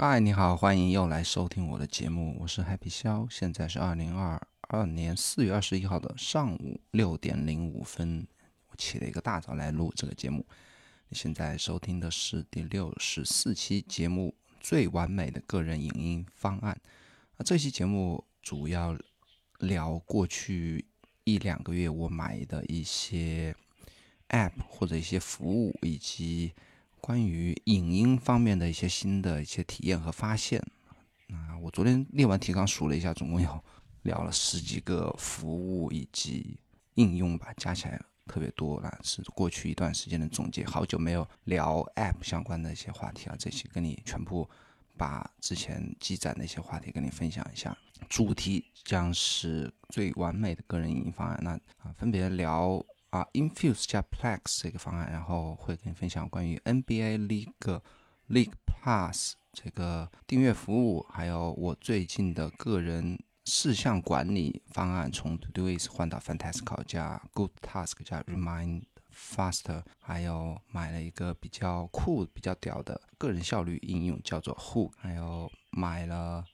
嗨，你好，欢迎又来收听我的节目，我是 Happy 肖，现在是二零二二年四月二十一号的上午六点零五分，我起了一个大早来录这个节目。你现在收听的是第六十四期节目《最完美的个人影音方案》。啊，这期节目主要聊过去一两个月我买的一些 App 或者一些服务，以及关于影音方面的一些新的一些体验和发现。啊，我昨天列完提纲数了一下，总共有聊了十几个服务以及应用吧，加起来。特别多了，是过去一段时间的总结。好久没有聊 App 相关的一些话题啊，这期跟你全部把之前积攒的一些话题跟你分享一下。主题将是最完美的个人影音方案。那啊，分别聊啊 Infuse 加 Plex 这个方案，然后会跟你分享关于 NBA League League Plus 这个订阅服务，还有我最近的个人。事项管理方案从 To Do is 换到 Fantastical 加 Good Task 加 Remind Faster，还有买了一个比较酷、比较屌的个人效率应用，叫做 Hook，还有买了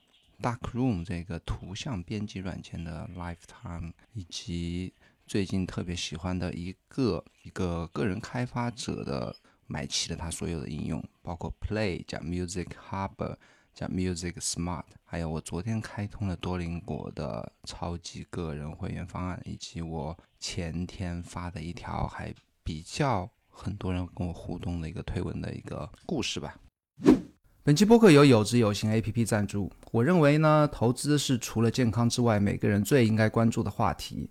Darkroom 这个图像编辑软件的 Lifetime，以及最近特别喜欢的一个一个个人开发者的买齐了他所有的应用，包括 Play 加 Music Hub。叫 Music Smart，还有我昨天开通了多邻国的超级个人会员方案，以及我前天发的一条还比较很多人跟我互动的一个推文的一个故事吧。本期播客由有知有行 APP 赞助。我认为呢，投资是除了健康之外，每个人最应该关注的话题。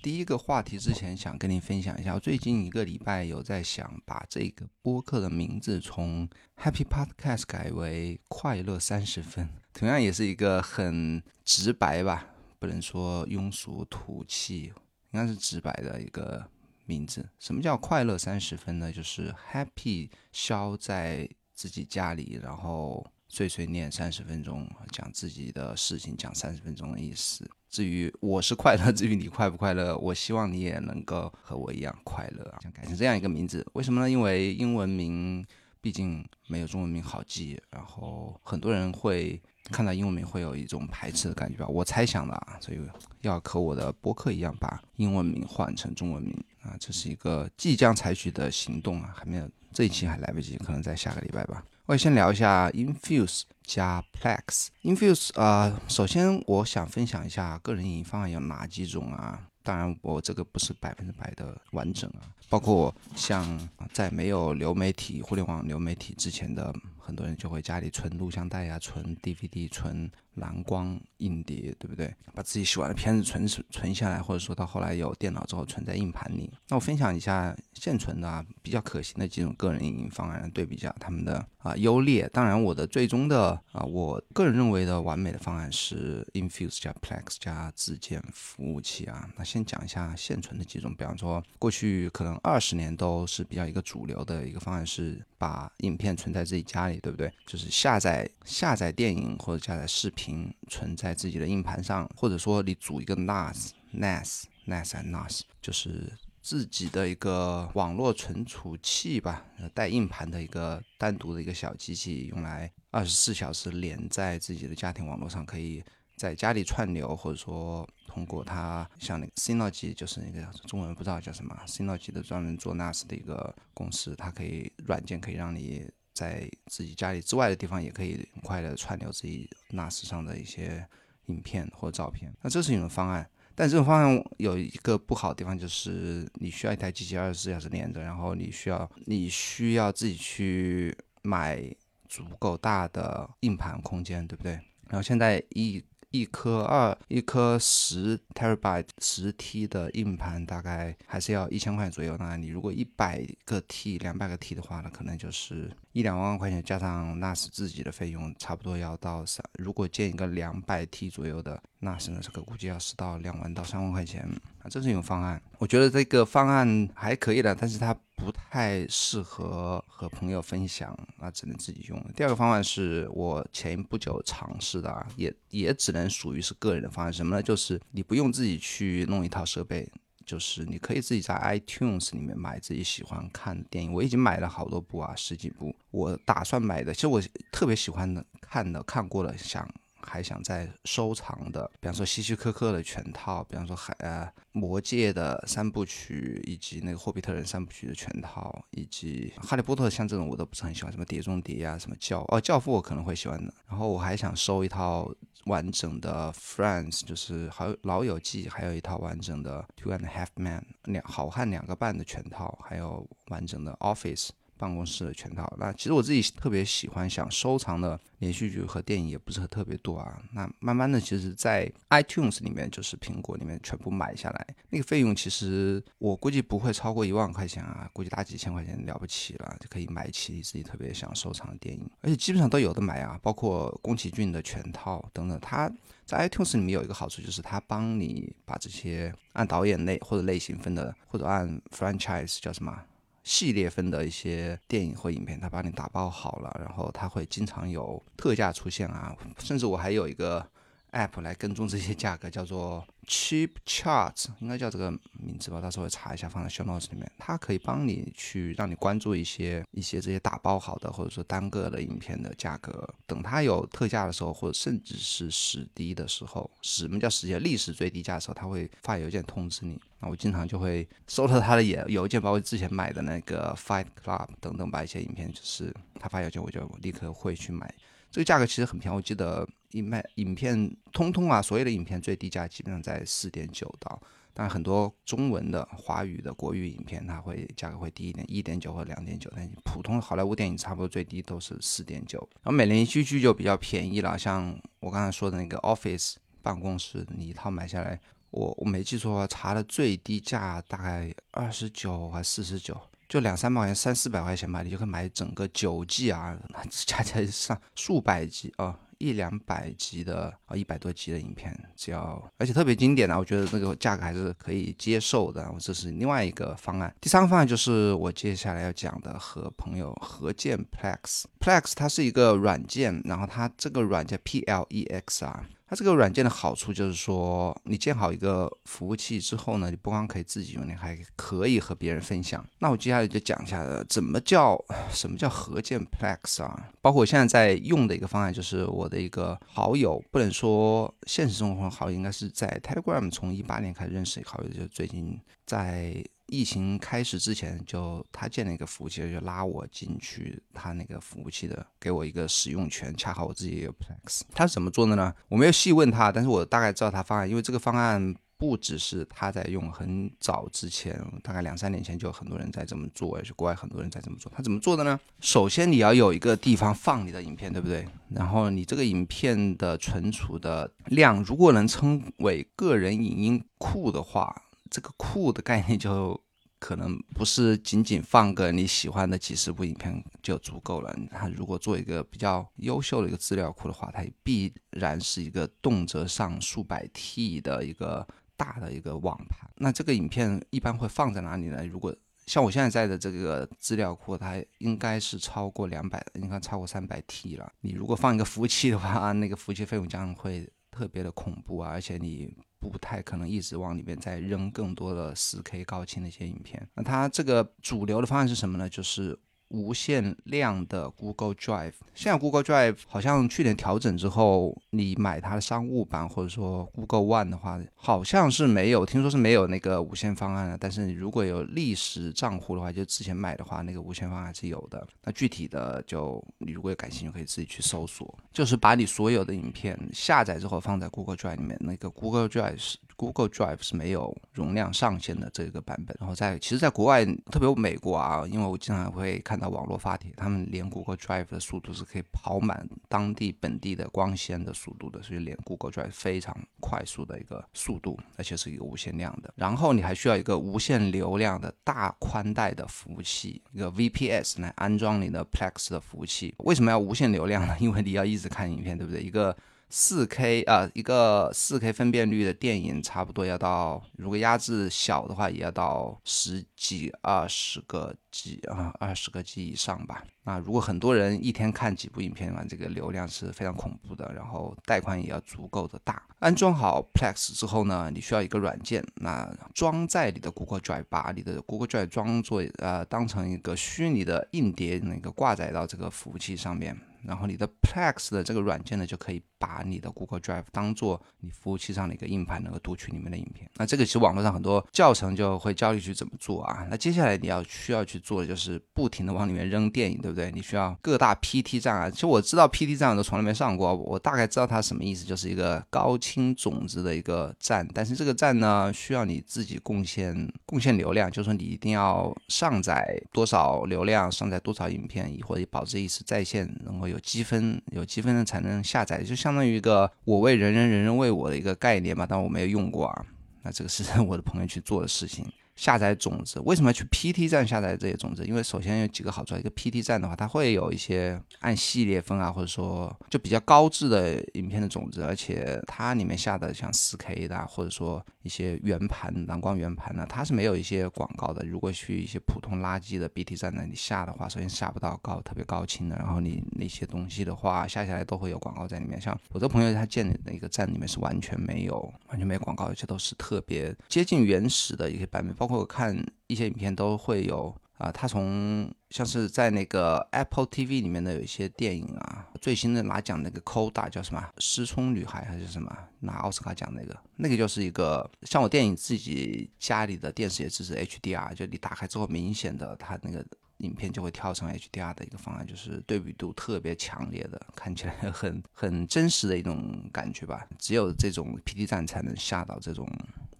第一个话题之前想跟您分享一下，我最近一个礼拜有在想把这个播客的名字从 Happy Podcast 改为快乐三十分，同样也是一个很直白吧，不能说庸俗土气，应该是直白的一个名字。什么叫快乐三十分呢？就是 Happy 消在自己家里，然后碎碎念三十分钟，讲自己的事情，讲三十分钟的意思。至于我是快乐，至于你快不快乐，我希望你也能够和我一样快乐啊！想改成这样一个名字，为什么呢？因为英文名毕竟没有中文名好记，然后很多人会看到英文名会有一种排斥的感觉吧。我猜想的啊，所以要和我的播客一样，把英文名换成中文名啊，这是一个即将采取的行动啊，还没有这一期还来不及，可能在下个礼拜吧。我先聊一下 Infuse 加 Plex。Infuse 啊，首先我想分享一下个人影音方案有哪几种啊？当然，我这个不是百分之百的完整啊，包括像在没有流媒体、互联网流媒体之前的。很多人就会家里存录像带呀，存 DVD，存蓝光硬碟，对不对？把自己喜欢的片子存存下来，或者说到后来有电脑之后存在硬盘里。那我分享一下现存的啊比较可行的几种个人影音方案，对比一下他们的啊优劣。当然，我的最终的啊，我个人认为的完美的方案是 Infuse 加 Plex 加自建服务器啊。那先讲一下现存的几种，比方说过去可能二十年都是比较一个主流的一个方案是把影片存在自己家里。对不对？就是下载下载电影或者下载视频，存在自己的硬盘上，或者说你组一个 NAS、NAS、NAS 和 NAS，就是自己的一个网络存储器吧，带硬盘的一个单独的一个小机器，用来二十四小时连在自己的家庭网络上，可以在家里串流，或者说通过它像那个 Synology，就是那个中文不知道叫什么，Synology 的专门做 NAS 的一个公司，它可以软件可以让你。在自己家里之外的地方，也可以很快的串流自己 NAS 上的一些影片或照片。那这是一种方案，但这种方案有一个不好的地方，就是你需要一台机器二十四小时连着，然后你需要你需要自己去买足够大的硬盘空间，对不对？然后现在一一颗二一颗十 terabyte 十 T 的硬盘，大概还是要一千块左右。那你如果一百个 T、两百个 T 的话呢，可能就是一两万块钱，加上 NAS 自己的费用，差不多要到三。如果建一个两百 T 左右的 NAS 呢，这个估计要是到两万到三万块钱。啊，这是一种方案，我觉得这个方案还可以的，但是它不太适合和朋友分享，啊，只能自己用。第二个方案是我前不久尝试的，啊，也也只能属于是个人的方案。什么呢？就是你不用自己去弄一套设备，就是你可以自己在 iTunes 里面买自己喜欢看的电影。我已经买了好多部啊，十几部。我打算买的，其实我特别喜欢的看的看过了，想。还想再收藏的，比方说希区柯克的全套，比方说海呃魔戒的三部曲，以及那个霍比特人三部曲的全套，以及哈利波特像这种我都不是很喜欢，什么碟中谍啊，什么教哦教父我可能会喜欢的。然后我还想收一套完整的 Friends，就是好老友记，还有一套完整的 Two and a Half Men 两好汉两个半的全套，还有完整的 Office。办公室的全套，那其实我自己特别喜欢想收藏的连续剧和电影也不是特别多啊。那慢慢的，其实，在 iTunes 里面，就是苹果里面全部买下来，那个费用其实我估计不会超过一万块钱啊，估计大几千块钱了不起了，就可以买起自己特别想收藏的电影，而且基本上都有的买啊，包括宫崎骏的全套等等。它在 iTunes 里面有一个好处，就是它帮你把这些按导演类或者类型分的，或者按 franchise 叫什么？系列分的一些电影或影片，他帮你打包好了，然后他会经常有特价出现啊，甚至我还有一个 app 来跟踪这些价格，叫做。Cheap Charts 应该叫这个名字吧，到时候我查一下，放在 Show Notes 里面。它可以帮你去让你关注一些一些这些打包好的或者说单个的影片的价格。等它有特价的时候，或者甚至是史低的时候，史什么叫史低？历史最低价的时候，它会发邮件通知你。那我经常就会收到他的邮邮件，包括之前买的那个 Fight Club 等等吧，一些影片，就是他发邮件，我就立刻会去买。这个价格其实很便宜，我记得一卖影片通通啊，所有的影片最低价基本上在四点九刀，但很多中文的、华语的国语影片，它会价格会低一点，一点九或两点九。但普通好莱坞电影差不多最低都是四点九。然后美连续剧就比较便宜了，像我刚才说的那个 Office 办公室，你一套买下来，我我没记错，查的最低价大概二十九还四十九。就两三百块钱，三四百块钱吧，你就可以买整个九 G 啊，加起来上数百集啊，一两百集的啊，一百多集的影片，只要而且特别经典的，我觉得那个价格还是可以接受的。这是另外一个方案。第三个方案就是我接下来要讲的，和朋友合建 Plex，Plex 它是一个软件，然后它这个软件 P L E X 啊。它这个软件的好处就是说，你建好一个服务器之后呢，你不光可以自己用，你还可以和别人分享。那我接下来就讲一下，怎么叫什么叫合建 Plex 啊？包括我现在在用的一个方案，就是我的一个好友，不能说现实生活中好友，应该是在 Telegram 从一八年开始认识好友，就最近在。疫情开始之前，就他建了一个服务器，就拉我进去他那个服务器的，给我一个使用权。恰好我自己也有 Plex，他是怎么做的呢？我没有细问他，但是我大概知道他方案，因为这个方案不只是他在用，很早之前，大概两三年前就有很多人在这么做，而且国外很多人在这么做。他怎么做的呢？首先你要有一个地方放你的影片，对不对？然后你这个影片的存储的量，如果能称为个人影音库的话。这个库的概念就可能不是仅仅放个你喜欢的几十部影片就足够了。它如果做一个比较优秀的一个资料库的话，它必然是一个动辄上数百 T 的一个大的一个网盘。那这个影片一般会放在哪里呢？如果像我现在在的这个资料库，它应该是超过两百，应该超过三百 T 了。你如果放一个服务器的话，那个服务器费用将会特别的恐怖啊，而且你。不太可能一直往里面再扔更多的四 K 高清的一些影片。那它这个主流的方案是什么呢？就是。无限量的 Google Drive，现在 Google Drive 好像去年调整之后，你买它的商务版或者说 Google One 的话，好像是没有，听说是没有那个无线方案的。但是如果有历史账户的话，就之前买的话，那个无线方案是有的。那具体的就你如果有感兴趣，可以自己去搜索。就是把你所有的影片下载之后放在 Google Drive 里面，那个 Google Drive 是。Google Drive 是没有容量上限的这个版本，然后在其实，在国外，特别美国啊，因为我经常会看。看到网络发帖，他们连 Google Drive 的速度是可以跑满当地本地的光纤的速度的，所以连 Google Drive 非常快速的一个速度，而且是一个无限量的。然后你还需要一个无限流量的大宽带的服务器，一个 VPS 来安装你的 Plex 的服务器。为什么要无限流量呢？因为你要一直看影片，对不对？一个四 K 啊，一个四 K 分辨率的电影，差不多要到，如果压制小的话，也要到十几、二十个几啊，二十个 G 以上吧。那如果很多人一天看几部影片的话，这个流量是非常恐怖的。然后带宽也要足够的大。安装好 Plex 之后呢，你需要一个软件，那装在你的 Google Drive，把你的 Google Drive 装作呃当成一个虚拟的硬碟，那个挂载到这个服务器上面。然后你的 Plex 的这个软件呢，就可以把你的 Google Drive 当做你服务器上的一个硬盘，能够读取里面的影片。那这个其实网络上很多教程就会教你去怎么做啊。那接下来你要需要去做的就是不停的往里面扔电影，对不对？你需要各大 PT 站啊。其实我知道 PT 站我都从来没上过，我大概知道它什么意思，就是一个高清种子的一个站。但是这个站呢，需要你自己贡献贡献流量，就是说你一定要上载多少流量，上载多少影片，或者保持一次在线能够。有积分，有积分的才能下载，就相当于一个我为人人，人人为我的一个概念吧，但我没有用过啊。那这个是 我的朋友去做的事情。下载种子，为什么要去 PT 站下载这些种子？因为首先有几个好处，一个 PT 站的话，它会有一些按系列分啊，或者说就比较高质的影片的种子，而且它里面下的像 4K 的，或者说一些圆盘、蓝光圆盘呢，它是没有一些广告的。如果去一些普通垃圾的 BT 站那里下的话，首先下不到高特别高清的，然后你那些东西的话下下来都会有广告在里面。像我的朋友他建的那个站里面是完全没有，完全没有广告，而且都是特别接近原始的一些版本，包。包括看一些影片都会有啊，他从像是在那个 Apple TV 里面的有一些电影啊，最新的拿奖那个 Coda 叫什么？失聪女孩还是什么？拿奥斯卡奖那个，那个就是一个像我电影自己家里的电视也支持 HDR，就你打开之后明显的它那个影片就会跳成 HDR 的一个方案，就是对比度特别强烈的，看起来很很真实的一种感觉吧。只有这种 P D 站才能下到这种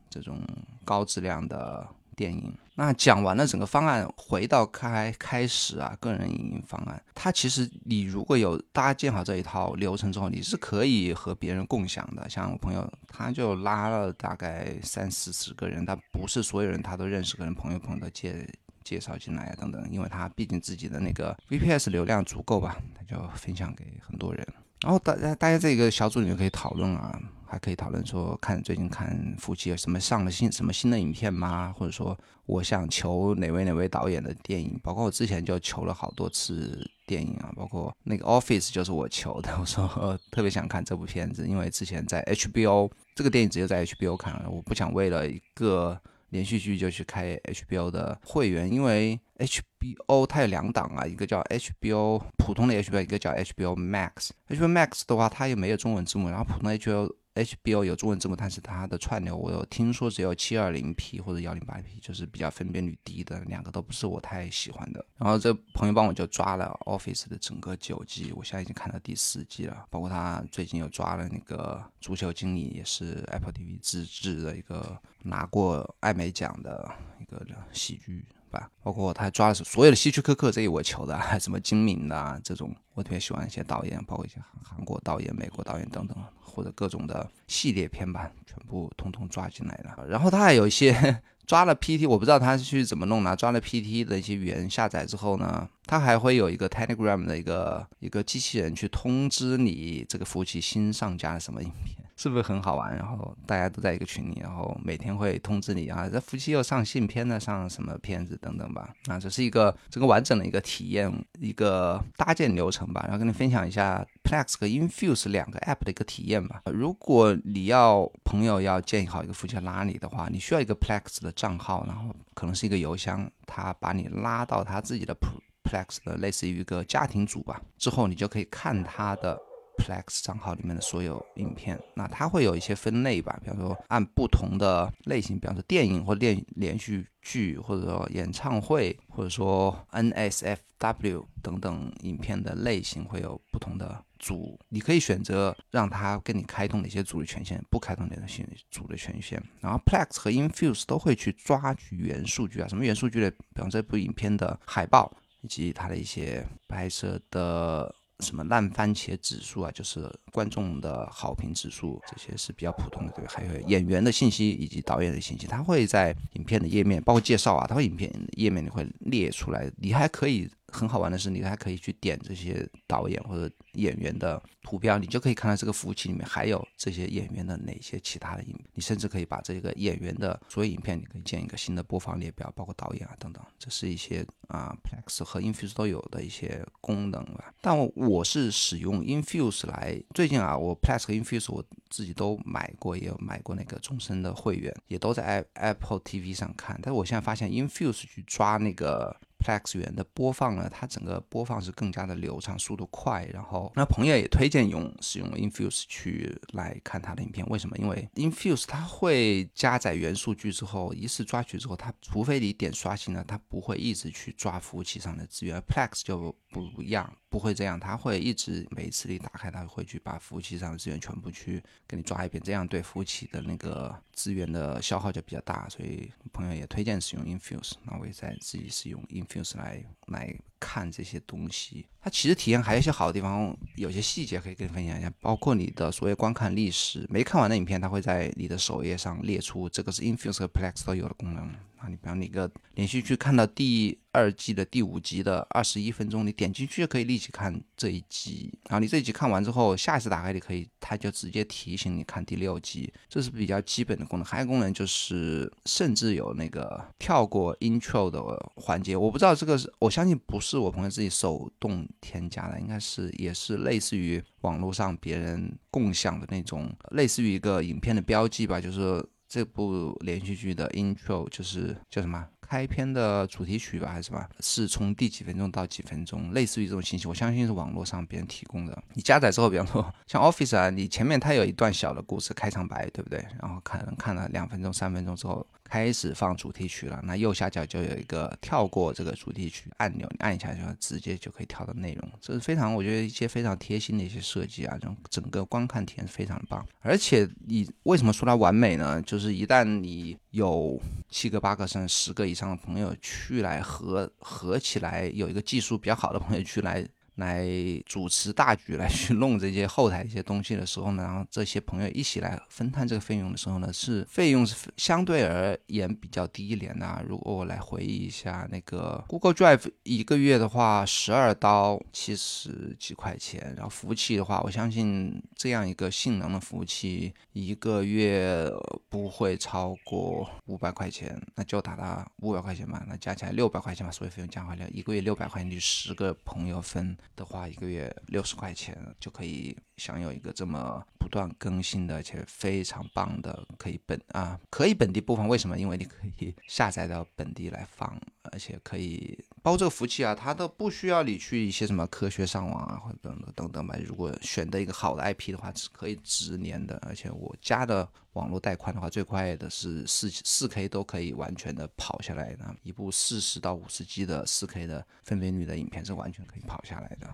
这种高质量的。电影那讲完了整个方案，回到开开始啊，个人影音方案，它其实你如果有搭建好这一套流程之后，你是可以和别人共享的。像我朋友，他就拉了大概三四十个人，他不是所有人他都认识，可能朋友朋友的介介绍进来啊等等，因为他毕竟自己的那个 VPS 流量足够吧，他就分享给很多人。然后大家大家这个小组里面可以讨论啊。还可以讨论说，看最近看夫妻有什么上了新什么新的影片吗？或者说，我想求哪位哪位导演的电影？包括我之前就求了好多次电影啊，包括那个 Office 就是我求的。我说特别想看这部片子，因为之前在 HBO 这个电影只有在 HBO 看了，我不想为了一个连续剧就去开 HBO 的会员，因为 HBO 它有两档啊，一个叫 HBO 普通的 HBO，一个叫 HBO Max。HBO Max 的话，它也没有中文字幕，然后普通 HBO。HBO 有中文字幕，但是它的串流我有听说只有 720P 或者 108P 就是比较分辨率低的，两个都不是我太喜欢的。然后这朋友帮我就抓了 Office 的整个九季，我现在已经看到第四季了。包括他最近又抓了那个足球经理，也是 Apple TV 自制的一个拿过艾美奖的一个喜剧。吧，包括他还抓的是所有的希区柯克，这一我求的，还 什么精明的啊，这种我特别喜欢一些导演，包括一些韩国导演、美国导演等等，或者各种的系列片吧，全部通通抓进来了。然后他还有一些 抓了 PT，我不知道他是去怎么弄的，抓了 PT 的一些语言下载之后呢，他还会有一个 Telegram 的一个一个机器人去通知你这个服务器新上架了什么影片。是不是很好玩？然后大家都在一个群里，然后每天会通知你啊，这夫妻又上新片了，上什么片子等等吧。啊，这是一个这个完整的一个体验，一个搭建流程吧。然后跟你分享一下 Plex 和 Infuse 两个 App 的一个体验吧。如果你要朋友要建议好一个夫妻拉你的话，你需要一个 Plex 的账号，然后可能是一个邮箱，他把你拉到他自己的 Plex 的类似于一个家庭组吧，之后你就可以看他的。Plex 账号里面的所有影片，那它会有一些分类吧，比方说按不同的类型，比方说电影或电连续剧，或者说演唱会，或者说 NSFW 等等影片的类型会有不同的组，你可以选择让它跟你开通哪些组的权限，不开通哪些组的权限。然后 Plex 和 Infuse 都会去抓取原数据啊，什么原数据的？比方这部影片的海报。以及它的一些拍摄的。什么烂番茄指数啊，就是观众的好评指数，这些是比较普通的，对还有演员的信息以及导演的信息，他会在影片的页面，包括介绍啊，他会影片页面里会列出来，你还可以。很好玩的是，你还可以去点这些导演或者演员的图标，你就可以看到这个服务器里面还有这些演员的哪些其他的影。你甚至可以把这个演员的所有影片，你可以建一个新的播放列表，包括导演啊等等。这是一些啊，Plex 和 Infuse 都有的一些功能吧。但我是使用 Infuse 来，最近啊，我 Plex 和 Infuse 我自己都买过，也有买过那个终身的会员，也都在 Apple TV 上看。但是我现在发现 Infuse 去抓那个。Plex 源的播放呢，它整个播放是更加的流畅，速度快。然后，那朋友也推荐用使用 Infuse 去来看它的影片。为什么？因为 Infuse 它会加载原数据之后，一次抓取之后，它除非你点刷新了，它不会一直去抓服务器上的资源。Plex 就不一样。不会这样，它会一直每一次你打开，它会去把服务器上的资源全部去给你抓一遍，这样对服务器的那个资源的消耗就比较大，所以朋友也推荐使用 Infuse，那我也在自己使用 Infuse 来来看这些东西。它其实体验还有一些好的地方，有些细节可以跟你分享一下，包括你的所谓观看历史，没看完的影片，它会在你的首页上列出，这个是 Infuse 和 Plex 都有的功能。啊，你比方你个连续剧看到第二季的第五集的二十一分钟，你点进去就可以立即看这一集。然后你这一集看完之后，下一次打开你可以，它就直接提醒你看第六集，这是比较基本的功能。还有功能就是，甚至有那个跳过 intro 的环节。我不知道这个是，我相信不是是我朋友自己手动添加的，应该是也是类似于网络上别人共享的那种，类似于一个影片的标记吧，就是。这部连续剧的 intro 就是叫什么开篇的主题曲吧，还是什么？是从第几分钟到几分钟，类似于这种信息，我相信是网络上别人提供的。你加载之后，比方说像 Office 啊，你前面它有一段小的故事开场白，对不对？然后看看了两分钟、三分钟之后。开始放主题曲了，那右下角就有一个跳过这个主题曲按钮，你按一下就直接就可以跳到内容，这是非常我觉得一些非常贴心的一些设计啊，这种整个观看体验非常棒。而且你为什么说它完美呢？就是一旦你有七个、八个甚至十个以上上的朋友去来合合起来，有一个技术比较好的朋友去来。来主持大局，来去弄这些后台一些东西的时候呢，然后这些朋友一起来分摊这个费用的时候呢，是费用是相对而言比较低廉的。如果我来回忆一下，那个 Google Drive 一个月的话，十二刀七十几块钱，然后服务器的话，我相信这样一个性能的服务器一个月不会超过五百块钱，那就打到五百块钱吧，那加起来六百块钱吧，所有费用加回来，一个月六百块钱就十个朋友分。的话，一个月六十块钱就可以享有一个这么不断更新的，而且非常棒的，可以本啊，可以本地播放。为什么？因为你可以下载到本地来放，而且可以包这个服务器啊，它都不需要你去一些什么科学上网啊，或者等等等等吧。如果选择一个好的 IP 的话，是可以直连的。而且我家的网络带宽的话，最快的是四四 K 都可以完全的跑下来的，一部四十到五十 G 的四 K 的分辨率的影片是完全可以跑下来的。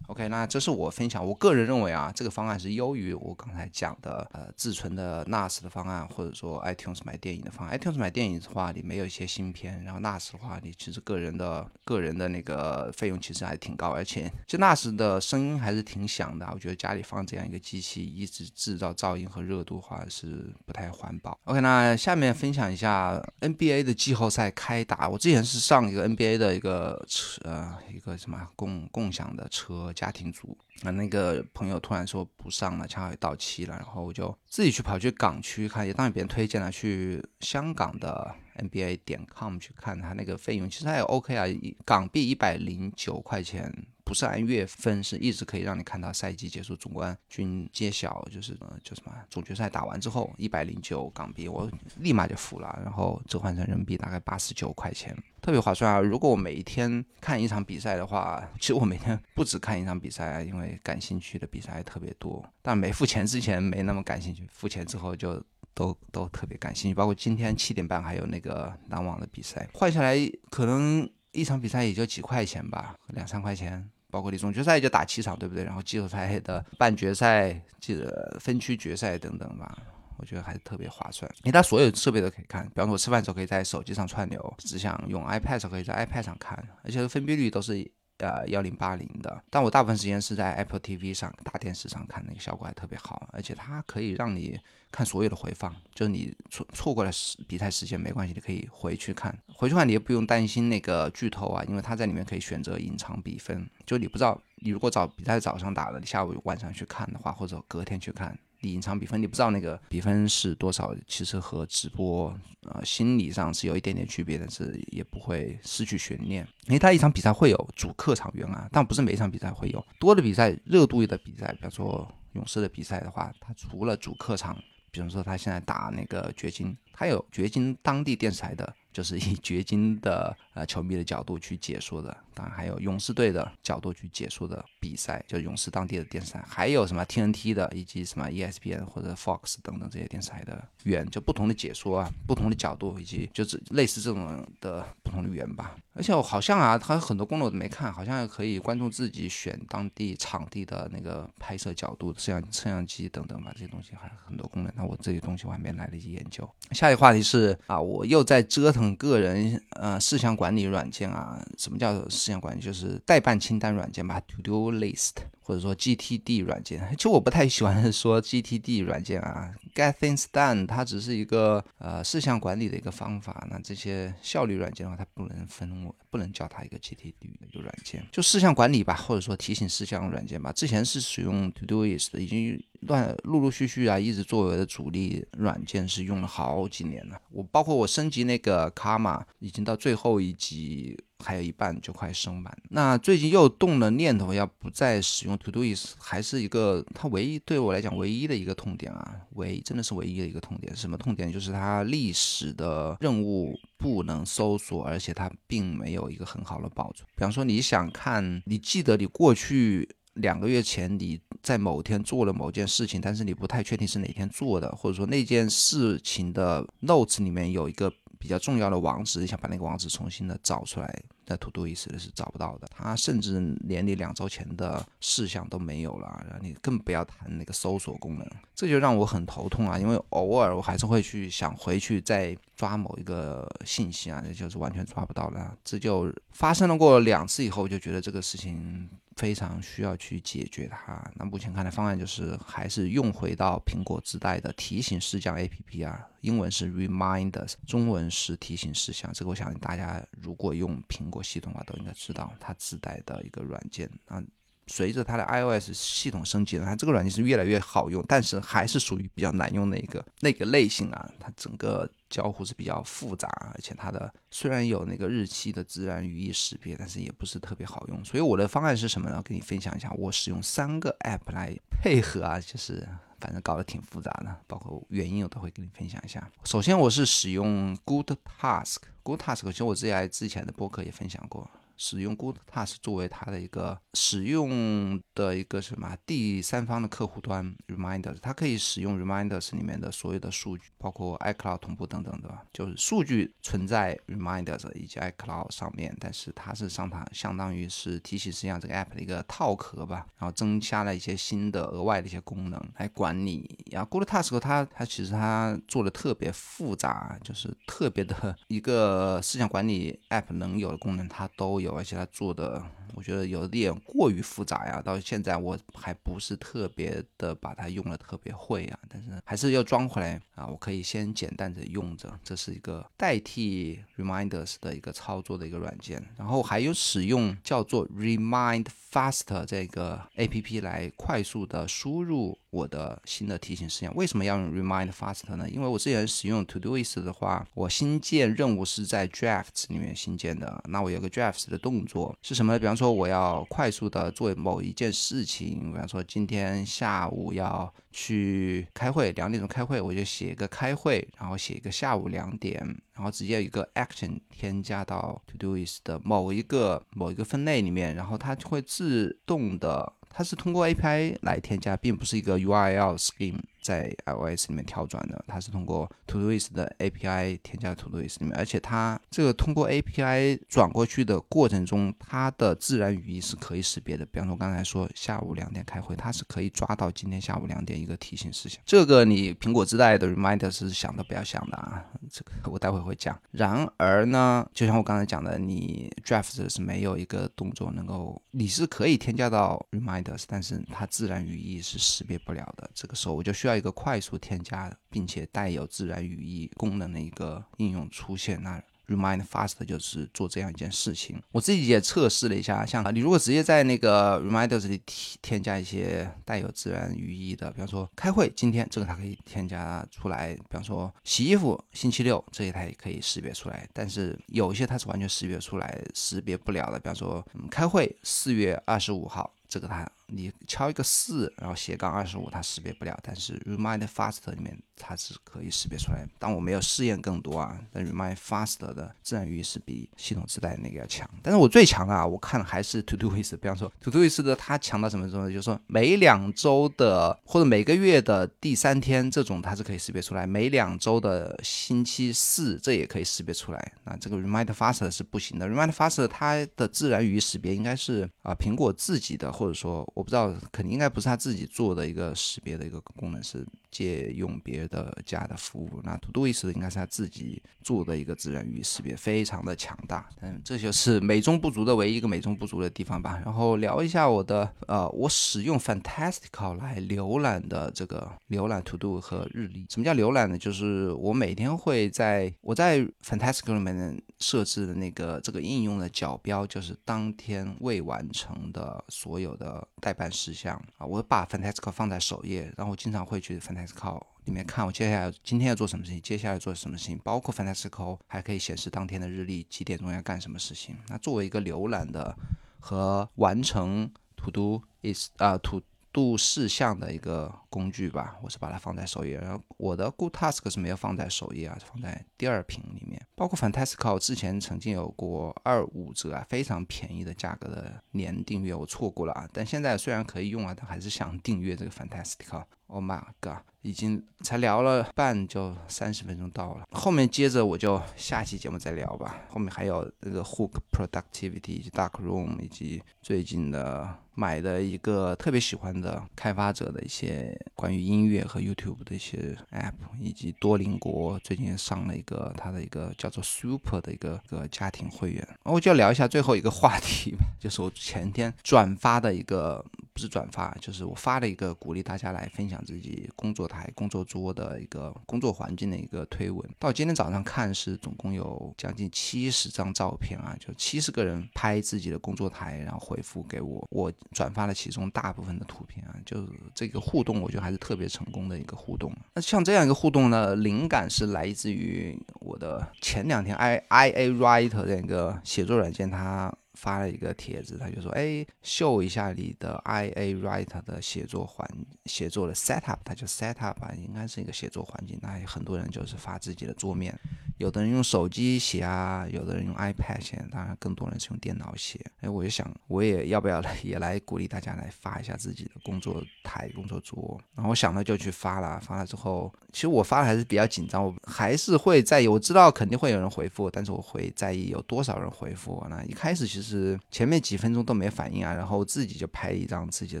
OK，那这是我分享。我个人认为啊，这个方案是优于我刚才讲的呃自存的 NAS 的方案，或者说 iTunes 买电影的方案。iTunes 买电影的话，你没有一些芯片，然后 NAS 的话，你其实个人的个人的那个费用其实还挺高，而且这 NAS 的声音还是挺响的。我觉得家里放这样一个机器，一直制造噪音和热度的话是不太环保。OK，那下面分享一下 NBA 的季后赛开打。我之前是上一个 NBA 的一个车，呃，一个什么共共享的车。家庭组，那那个朋友突然说不上了，恰好也到期了，然后我就自己去跑去港区看，也当然别人推荐了，去香港的 NBA 点 com 去看，他那个费用其实也 OK 啊，港币一百零九块钱。不是按月分，是一直可以让你看到赛季结束，总冠军揭晓，就是呃，叫什么总决赛打完之后，一百零九港币，我立马就付了，然后折换成人民币大概八十九块钱，特别划算啊！如果我每一天看一场比赛的话，其实我每天不止看一场比赛，因为感兴趣的比赛特别多，但没付钱之前没那么感兴趣，付钱之后就都 都特别感兴趣，包括今天七点半还有那个篮网的比赛，换下来可能一场比赛也就几块钱吧，两三块钱。包括你总决赛就打七场，对不对？然后季后赛的半决赛、记得分区决赛等等吧。我觉得还是特别划算。因为它所有设备都可以看，比方说我吃饭的时候可以在手机上串流，只想用 iPad 时候可以在 iPad 上看，而且分辨率都是。呃，幺零八零的，但我大部分时间是在 Apple TV 上大电视上看，那个效果还特别好，而且它可以让你看所有的回放，就是你错错过了时比赛时间没关系，你可以回去看，回去看你也不用担心那个剧透啊，因为它在里面可以选择隐藏比分，就你不知道，你如果早比赛早上打了，你下午晚上去看的话，或者隔天去看。你隐藏比分，你不知道那个比分是多少，其实和直播呃心理上是有一点点区别，但是也不会失去悬念。因为他一场比赛会有主客场员啊，但不是每一场比赛会有多的比赛热度的比赛，比方说勇士的比赛的话，他除了主客场，比方说他现在打那个掘金，他有掘金当地电视台的。就是以掘金的呃球迷的角度去解说的，当然还有勇士队的角度去解说的比赛，就勇士当地的电视台，还有什么 TNT 的，以及什么 ESPN 或者 Fox 等等这些电视台的员，就不同的解说啊，不同的角度，以及就是类似这种的不同的员吧。而且我好像啊，它很多功能我都没看，好像可以观众自己选当地场地的那个拍摄角度，摄像摄像机等等吧，这些东西还很多功能。那我这些东西我还没来得及研究。下一个话题是啊，我又在折腾。个人呃事项管理软件啊，什么叫事项管理？就是代办清单软件吧，To Do List，或者说 GTD 软件。其实我不太喜欢 说 GTD 软件啊，Get Things Done，它只是一个呃事项管理的一个方法。那这些效率软件的话，它不能分，不能叫它一个 GTD 的一个软件，就事项管理吧，或者说提醒事项软件吧。之前是使用 To Doist 已经。乱陆陆续续啊，一直作为的主力软件是用了好几年了。我包括我升级那个卡玛，已经到最后一级，还有一半就快升满。那最近又动了念头，要不再使用 To Do Is，还是一个它唯一对我来讲唯一的一个痛点啊，唯真的是唯一的一个痛点。什么痛点？就是它历史的任务不能搜索，而且它并没有一个很好的保存。比方说，你想看，你记得你过去。两个月前你在某天做了某件事情，但是你不太确定是哪天做的，或者说那件事情的 notes 里面有一个比较重要的网址，你想把那个网址重新的找出来，在 To Do 意思是找不到的。它甚至连你两周前的事项都没有了，然后你更不要谈那个搜索功能，这就让我很头痛啊！因为偶尔我还是会去想回去再抓某一个信息啊，那就是完全抓不到了。这就发生了过两次以后，我就觉得这个事情。非常需要去解决它。那目前看的方案就是还是用回到苹果自带的提醒事项 APP 啊，英文是 Reminders，中文是提醒事项。这个我想大家如果用苹果系统的话都应该知道，它自带的一个软件啊。随着它的 iOS 系统升级了，它这个软件是越来越好用，但是还是属于比较难用的一个那个类型啊。它整个交互是比较复杂，而且它的虽然有那个日期的自然语义识别，但是也不是特别好用。所以我的方案是什么呢？跟你分享一下，我使用三个 App 来配合啊，就是反正搞得挺复杂的，包括原因我都会跟你分享一下。首先我是使用 Good Task，Good Task 其实我之前之前的播客也分享过。使用 Good Task 作为它的一个使用的一个什么第三方的客户端 Reminders，它可以使用 Reminders 里面的所有的数据，包括 iCloud 同步等等的，就是数据存在 Reminders 以及 iCloud 上面，但是它是上它相当于是提醒实际上这个 App 的一个套壳吧，然后增加了一些新的额外的一些功能来管理。然后 Good Task 它它其实它做的特别复杂，就是特别的 一个思想管理 App 能有的功能它都。有，而且它做的，我觉得有点过于复杂呀。到现在我还不是特别的把它用的特别会啊，但是还是要装回来啊。我可以先简单的用着，这是一个代替 Reminders 的一个操作的一个软件。然后还有使用叫做 Remind Fast 这个 APP 来快速的输入。我的新的提醒事项为什么要用 Remind Fast 呢？因为我之前使用 Todoist 的话，我新建任务是在 Drafts 里面新建的。那我有个 Drafts 的动作是什么呢？比方说我要快速的做某一件事情，比方说今天下午要去开会，两点钟开会，我就写一个开会，然后写一个下午两点，然后直接一个 Action 添加到 Todoist 的某一个某一个分类里面，然后它就会自动的。它是通过 API 来添加，并不是一个 URL scheme 在 iOS 里面跳转的，它是通过 Todoist 的 API 添加 Todoist 里面，而且它这个通过 API 转过去的过程中，它的自然语义是可以识别的。比方说刚才说下午两点开会，它是可以抓到今天下午两点一个提醒事项。这个你苹果自带的 Reminder 是想都不要想的啊，这个 我待会会讲。然而呢，就像我刚才讲的，你 Draft 是没有一个动作能够，你是可以添加到 Reminders，但是它自然语义是识别不了的。这个时候我就需要一个快速添加并且带有自然语义功能的一个应用出现。那 Remind Fast 就是做这样一件事情。我自己也测试了一下，像你如果直接在那个 Reminders 里添添加一些带有自然语义的，比方说开会今天这个它可以添加出来，比方说洗衣服星期六这些它也可以识别出来。但是有些它是完全识别出来识别不了的，比方说嗯、开会四月二十五号。这个它，你敲一个四，然后斜杠二十五，它识别不了。但是 Remind Fast 里面它是可以识别出来。但我没有试验更多啊。但 Remind Fast 的自然语义是比系统自带那个要强。但是我最强的啊，我看还是 Todoist。比方说 Todoist 的它强到什么程度？就是说每两周的或者每个月的第三天这种它是可以识别出来。每两周的星期四这也可以识别出来。那这个 Remind Fast 是不行的。Remind Fast 它的自然语义识别应该是啊苹果自己的。或者说，我不知道，肯定应该不是他自己做的一个识别的一个功能，是借用别的家的服务。那 To Do i s 应该是他自己做的一个自然语义识别，非常的强大。嗯，这就是美中不足的唯一一个美中不足的地方吧。然后聊一下我的，呃，我使用 Fantastical 来浏览的这个浏览 To Do 和日历。什么叫浏览呢？就是我每天会在我在 Fantastical 里面设置的那个这个应用的角标，就是当天未完成的所有。的代办事项啊，我把 Fantastical 放在首页，然后我经常会去 Fantastical 里面看我接下来今天要做什么事情，接下来做什么事情，包括 Fantastical 还可以显示当天的日历，几点钟要干什么事情。那作为一个浏览的和完成 To Do is 啊 To 度事项的一个工具吧，我是把它放在首页，然后我的 Good Task 是没有放在首页啊，放在第二屏里面。包括 Fantastical 之前曾经有过二五折啊，非常便宜的价格的年订阅，我错过了啊。但现在虽然可以用啊，但还是想订阅这个 Fantastical。Oh my god，已经才聊了半就三十分钟到了，后面接着我就下期节目再聊吧。后面还有那个 Hook Productivity 以及 Dark Room 以及最近的买的一个特别喜欢的开发者的一些关于音乐和 YouTube 的一些 App，以及多邻国最近上了一个他的一个叫做 Super 的一个个家庭会员。我就聊一下最后一个话题吧，就是我前天转发的一个。不是转发，就是我发了一个鼓励大家来分享自己工作台、工作桌的一个工作环境的一个推文。到今天早上看是总共有将近七十张照片啊，就七十个人拍自己的工作台，然后回复给我。我转发了其中大部分的图片啊，就是这个互动，我觉得还是特别成功的一个互动。那像这样一个互动呢，灵感是来自于我的前两天 i i a writer 这个写作软件，它。发了一个帖子，他就说：“哎，秀一下你的 I A Write 的写作环写作的 setup，他就 setup 吧，应该是一个写作环境。那很多人就是发自己的桌面，有的人用手机写啊，有的人用 iPad 写，当然更多人是用电脑写。哎，我就想，我也要不要来也来鼓励大家来发一下自己的工作台、工作桌。然后我想到就去发了，发了之后，其实我发的还是比较紧张，我还是会在意，我知道肯定会有人回复，但是我会在意有多少人回复我。那一开始其实。是前面几分钟都没反应啊，然后自己就拍一张自己的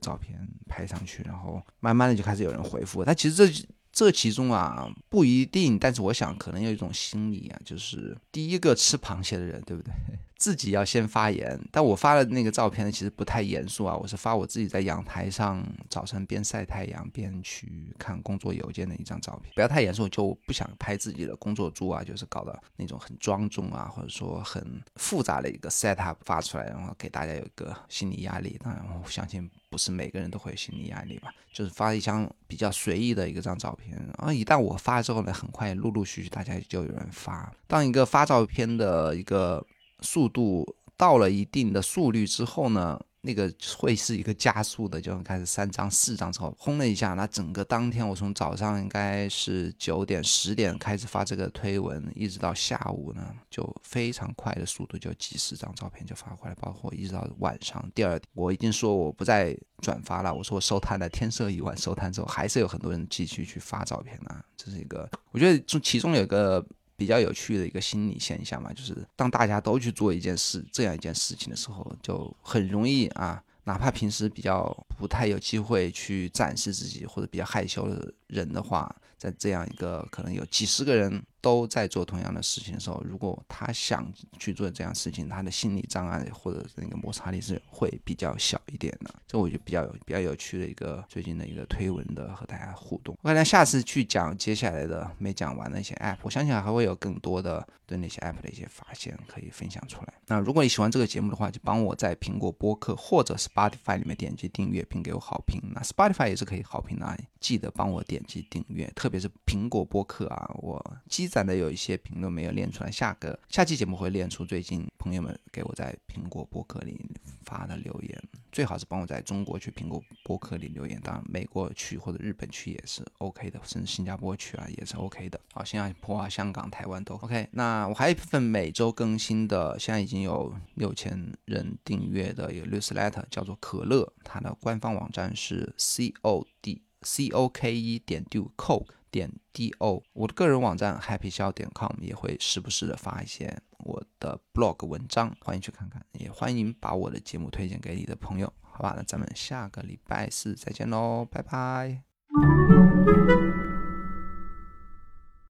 照片拍上去，然后慢慢的就开始有人回复。但其实这这其中啊不一定，但是我想可能有一种心理啊，就是第一个吃螃蟹的人，对不对？自己要先发言，但我发的那个照片，其实不太严肃啊。我是发我自己在阳台上早晨边晒太阳边去看工作邮件的一张照片，不要太严肃，就不想拍自己的工作桌啊，就是搞的那种很庄重啊，或者说很复杂的一个 set up 发出来，然后给大家有一个心理压力。当然，我相信不是每个人都会有心理压力吧，就是发一张比较随意的一个张照片。然后一旦我发之后呢，很快陆陆续续大家就有人发。当一个发照片的一个速度到了一定的速率之后呢，那个会是一个加速的，就开始三张四张之后，轰了一下，那整个当天我从早上应该是九点十点开始发这个推文，一直到下午呢，就非常快的速度，就几十张照片就发过来，包括一直到晚上第二，我已经说我不再转发了，我说我收摊了，天色已晚，收摊之后还是有很多人继续去发照片呢，这是一个，我觉得中其中有个。比较有趣的一个心理现象嘛，就是当大家都去做一件事，这样一件事情的时候，就很容易啊，哪怕平时比较不太有机会去展示自己或者比较害羞的人的话，在这样一个可能有几十个人。都在做同样的事情的时候，如果他想去做这样事情，他的心理障碍或者那个摩擦力是会比较小一点的。这我就比较有比较有趣的一个最近的一个推文的和大家互动。我可能下次去讲接下来的没讲完的一些 app，我相信还会有更多的对那些 app 的一些发现可以分享出来。那如果你喜欢这个节目的话，就帮我在苹果播客或者 Spotify 里面点击订阅并给我好评。那 Spotify 也是可以好评的，记得帮我点击订阅，特别别是苹果播客啊，我积。攒的有一些评论没有练出来，下个下期节目会练出最近朋友们给我在苹果播客里发的留言，最好是帮我在中国去苹果播客里留言，当然美国区或者日本区也是 OK 的，甚至新加坡区啊也是 OK 的。好，新加坡啊、香港、台湾都 OK。那我还有一份每周更新的，现在已经有六千人订阅的一个 newsletter，叫做可乐，它的官方网站是 c o d c o k e 点 do coke。点 d o，我的个人网站 happy 笑点 com 也会时不时的发一些我的 blog 文章，欢迎去看看，也欢迎把我的节目推荐给你的朋友，好吧？那咱们下个礼拜四再见喽，拜拜。